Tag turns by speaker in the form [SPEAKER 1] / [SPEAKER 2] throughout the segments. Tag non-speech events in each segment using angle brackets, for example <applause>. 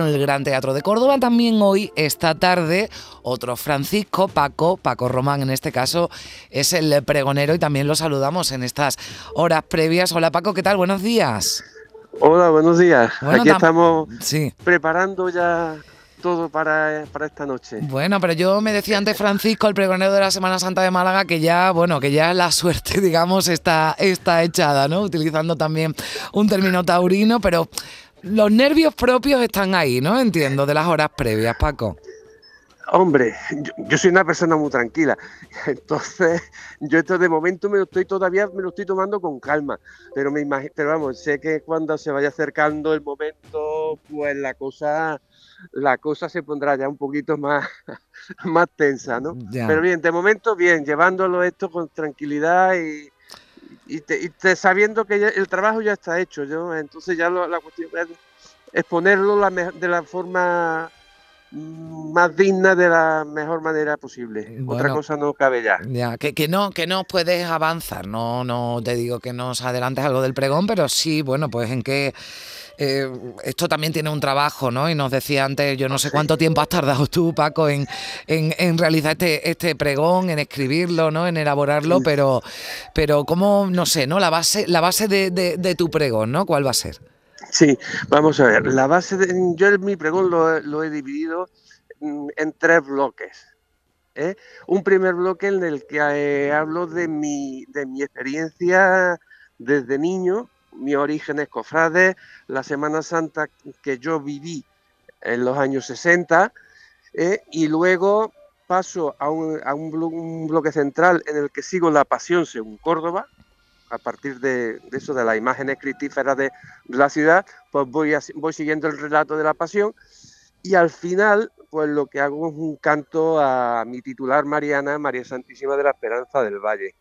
[SPEAKER 1] En el Gran Teatro de Córdoba. También hoy, esta tarde, otro Francisco, Paco, Paco Román en este caso, es el pregonero y también lo saludamos en estas horas previas. Hola Paco, ¿qué tal? Buenos días.
[SPEAKER 2] Hola, buenos días.
[SPEAKER 1] Bueno,
[SPEAKER 2] Aquí
[SPEAKER 1] tam-
[SPEAKER 2] estamos
[SPEAKER 1] Sí.
[SPEAKER 2] preparando ya todo para, para esta noche.
[SPEAKER 1] Bueno, pero yo me decía antes Francisco, el pregonero de la Semana Santa de Málaga, que ya, bueno, que ya la suerte, <laughs> digamos, está, está echada, ¿no? Utilizando también un término taurino, pero los nervios propios están ahí, ¿no? Entiendo, de las horas previas, Paco.
[SPEAKER 2] Hombre, yo, yo soy una persona muy tranquila, entonces yo esto de momento me lo estoy todavía me lo estoy tomando con calma, pero me imagino, pero vamos, sé que cuando se vaya acercando el momento, pues la cosa la cosa se pondrá ya un poquito más <laughs> más tensa, ¿no?
[SPEAKER 1] Ya.
[SPEAKER 2] Pero bien, de momento bien, llevándolo esto con tranquilidad y, y, te- y te- sabiendo que el trabajo ya está hecho, yo entonces ya lo- la cuestión es exponerlo la de la forma más digna de la mejor manera posible. Otra
[SPEAKER 1] Bueno.
[SPEAKER 2] cosa no cabe ya.
[SPEAKER 1] Ya, que, que no, que no puedes avanzar, no, no te digo que nos adelantes algo del pregón, pero sí, bueno, pues en que eh, esto también tiene un trabajo, ¿no? Y nos decía antes, yo no sé cuánto tiempo has tardado tú, Paco, en, en, en realizar este, este pregón, en escribirlo, ¿no? En elaborarlo, pero, pero cómo, no sé, ¿no? La base, la base de, de- de tu pregón, ¿no? ¿Cuál va a ser?
[SPEAKER 2] Sí, vamos a ver. La base de, yo en mi pregón lo, lo he dividido mm, en tres bloques. ¿eh? Un primer bloque en el que eh, hablo de mi, de mi experiencia desde niño, mis orígenes cofrades, la Semana Santa que yo viví en los años 60, ¿eh? y luego paso a, un, a un bloque central en el que sigo la pasión según Córdoba, a partir de, de eso, de las imágenes cristíferas de, de la ciudad, pues voy, así- voy siguiendo el relato de la pasión y al final, pues lo que hago es un canto a mi titular Mariana, María Santísima de la Esperanza del Valle.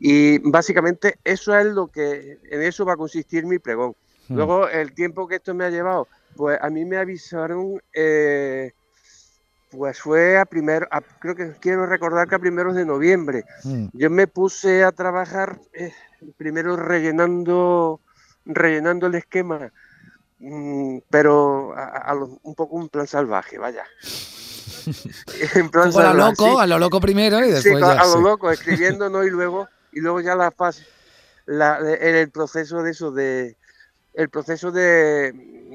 [SPEAKER 2] Y básicamente eso es lo que, en eso va a consistir mi pregón.
[SPEAKER 1] Hmm.
[SPEAKER 2] Luego, el tiempo que esto me ha llevado, pues a mí me avisaron, eh, pues fue a primero, a- creo que quiero recordar que a primeros de noviembre.
[SPEAKER 1] Mm,
[SPEAKER 2] Yo me puse a trabajar eh, primero rellenando, rellenando el esquema, mm, pero a, a lo- un poco un plan salvaje, vaya. <laughs> en plan
[SPEAKER 1] a lo loco,
[SPEAKER 2] sí.
[SPEAKER 1] a lo loco primero y
[SPEAKER 2] Sí,
[SPEAKER 1] después
[SPEAKER 2] a
[SPEAKER 1] ya.
[SPEAKER 2] lo
[SPEAKER 1] sí.
[SPEAKER 2] loco, escribiendo, <laughs> ¿no? Y luego, y luego ya la fase, la, el, el proceso de eso, de el proceso de,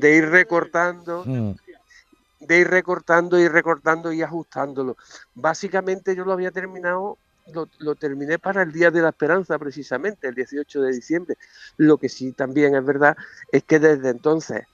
[SPEAKER 2] de ir recortando,
[SPEAKER 1] Mm,
[SPEAKER 2] de ir recortando, ir recortando y ajustándolo. Básicamente yo lo había terminado, lo, lo terminé para el Día de la Esperanza, precisamente, el 18 de diciembre. Lo que sí también es verdad es que desde entonces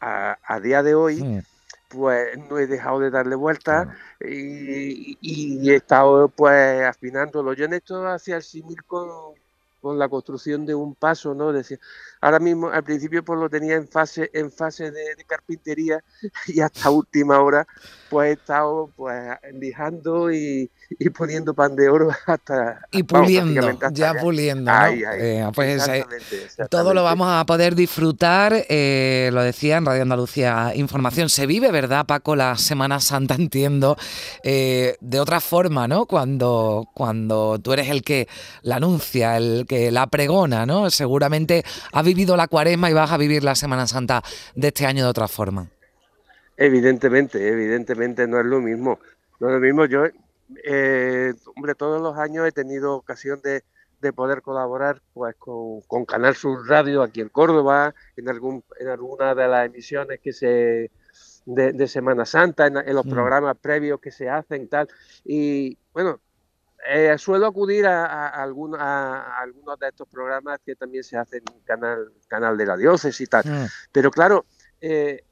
[SPEAKER 2] a, a día de hoy, pues no he dejado de darle vueltas
[SPEAKER 1] claro.
[SPEAKER 2] y, y he estado pues afinándolo. Yo en esto hacía el símil con, con la construcción de un paso, ¿no? Decía, ahora mismo al principio pues lo tenía en fase, en fase de, de carpintería <laughs> y hasta última hora pues he estado pues lijando y, y poniendo pan de oro <laughs> hasta
[SPEAKER 1] Y puliendo,
[SPEAKER 2] hasta
[SPEAKER 1] ya
[SPEAKER 2] allá.
[SPEAKER 1] puliendo, ¿no?
[SPEAKER 2] Ahí, ahí.
[SPEAKER 1] Eh, pues
[SPEAKER 2] Exactamente,
[SPEAKER 1] Todo lo vamos a poder disfrutar, eh, lo decía en Radio Andalucía Información. Se vive, ¿verdad, Paco? La Semana Santa, entiendo, eh, de otra forma, ¿no? Cuando, cuando tú eres el que la anuncia, el que la pregona, ¿no? Seguramente has vivido la cuaresma y vas a vivir la Semana Santa de este año de otra forma.
[SPEAKER 2] Evidentemente, evidentemente no es lo mismo. No es lo mismo. Yo, eh, hombre, todos los años he tenido ocasión de, de poder colaborar pues con, con Canal Sur Radio aquí en Córdoba, en algún, en alguna de las emisiones que se de, de Semana Santa, en, en los
[SPEAKER 1] Mm.
[SPEAKER 2] programas previos que se hacen tal. Y bueno, eh, suelo acudir a, a, a algunos, a, a algunos de estos programas que también se hacen en canal, canal de la diócesis y tal.
[SPEAKER 1] Mm,
[SPEAKER 2] Pero claro, eh,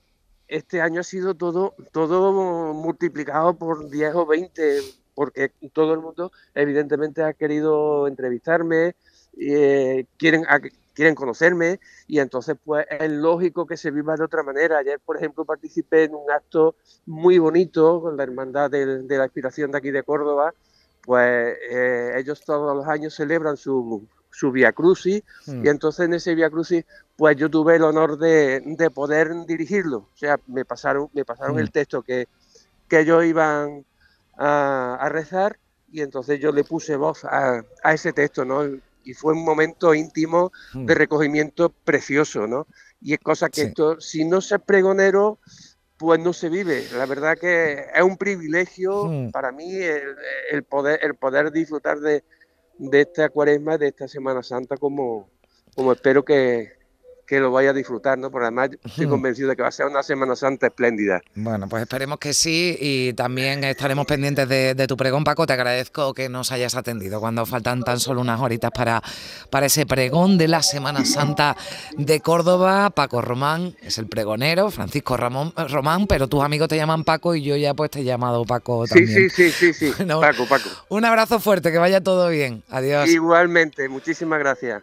[SPEAKER 2] este año ha sido todo, todo multiplicado por 10 o 20, porque todo el mundo evidentemente ha querido entrevistarme, eh, quieren, a- quieren conocerme y entonces pues es lógico que se viva de otra manera. Ayer, por ejemplo, participé en un acto muy bonito con la Hermandad de, la Inspiración de aquí de Córdoba, pues eh, ellos todos los años celebran su, su Via Crucis mm. y entonces en ese Via Crucis pues yo tuve el honor de, de poder dirigirlo, o sea, me pasaron, me pasaron mm. el texto que, que ellos iban a, rezar y entonces yo le puse voz a, a, ese texto, ¿no? Y fue un momento íntimo mm. de recogimiento precioso, ¿no? Y es cosa que esto, si no se pregonero, pues no se vive. La verdad que es un privilegio para mí el, el, poder, el poder disfrutar de, de esta cuaresma, de esta Semana Santa, como, como espero que, que lo vaya a disfrutar, ¿no? Porque además estoy convencido de que va a ser una Semana Santa espléndida.
[SPEAKER 1] Bueno, pues esperemos que sí y también estaremos pendientes de, tu pregón, Paco. Te agradezco que nos hayas atendido cuando faltan tan solo unas horitas para, para ese pregón de la Semana Santa de Córdoba. Paco Román es el pregonero, Francisco Ramón, Román, pero tus amigos te llaman Paco y yo ya pues te he llamado Paco también.
[SPEAKER 2] Sí, sí, sí, sí, sí. Paco, Paco.
[SPEAKER 1] Un abrazo fuerte, que vaya todo bien. Adiós.
[SPEAKER 2] Igualmente, muchísimas gracias.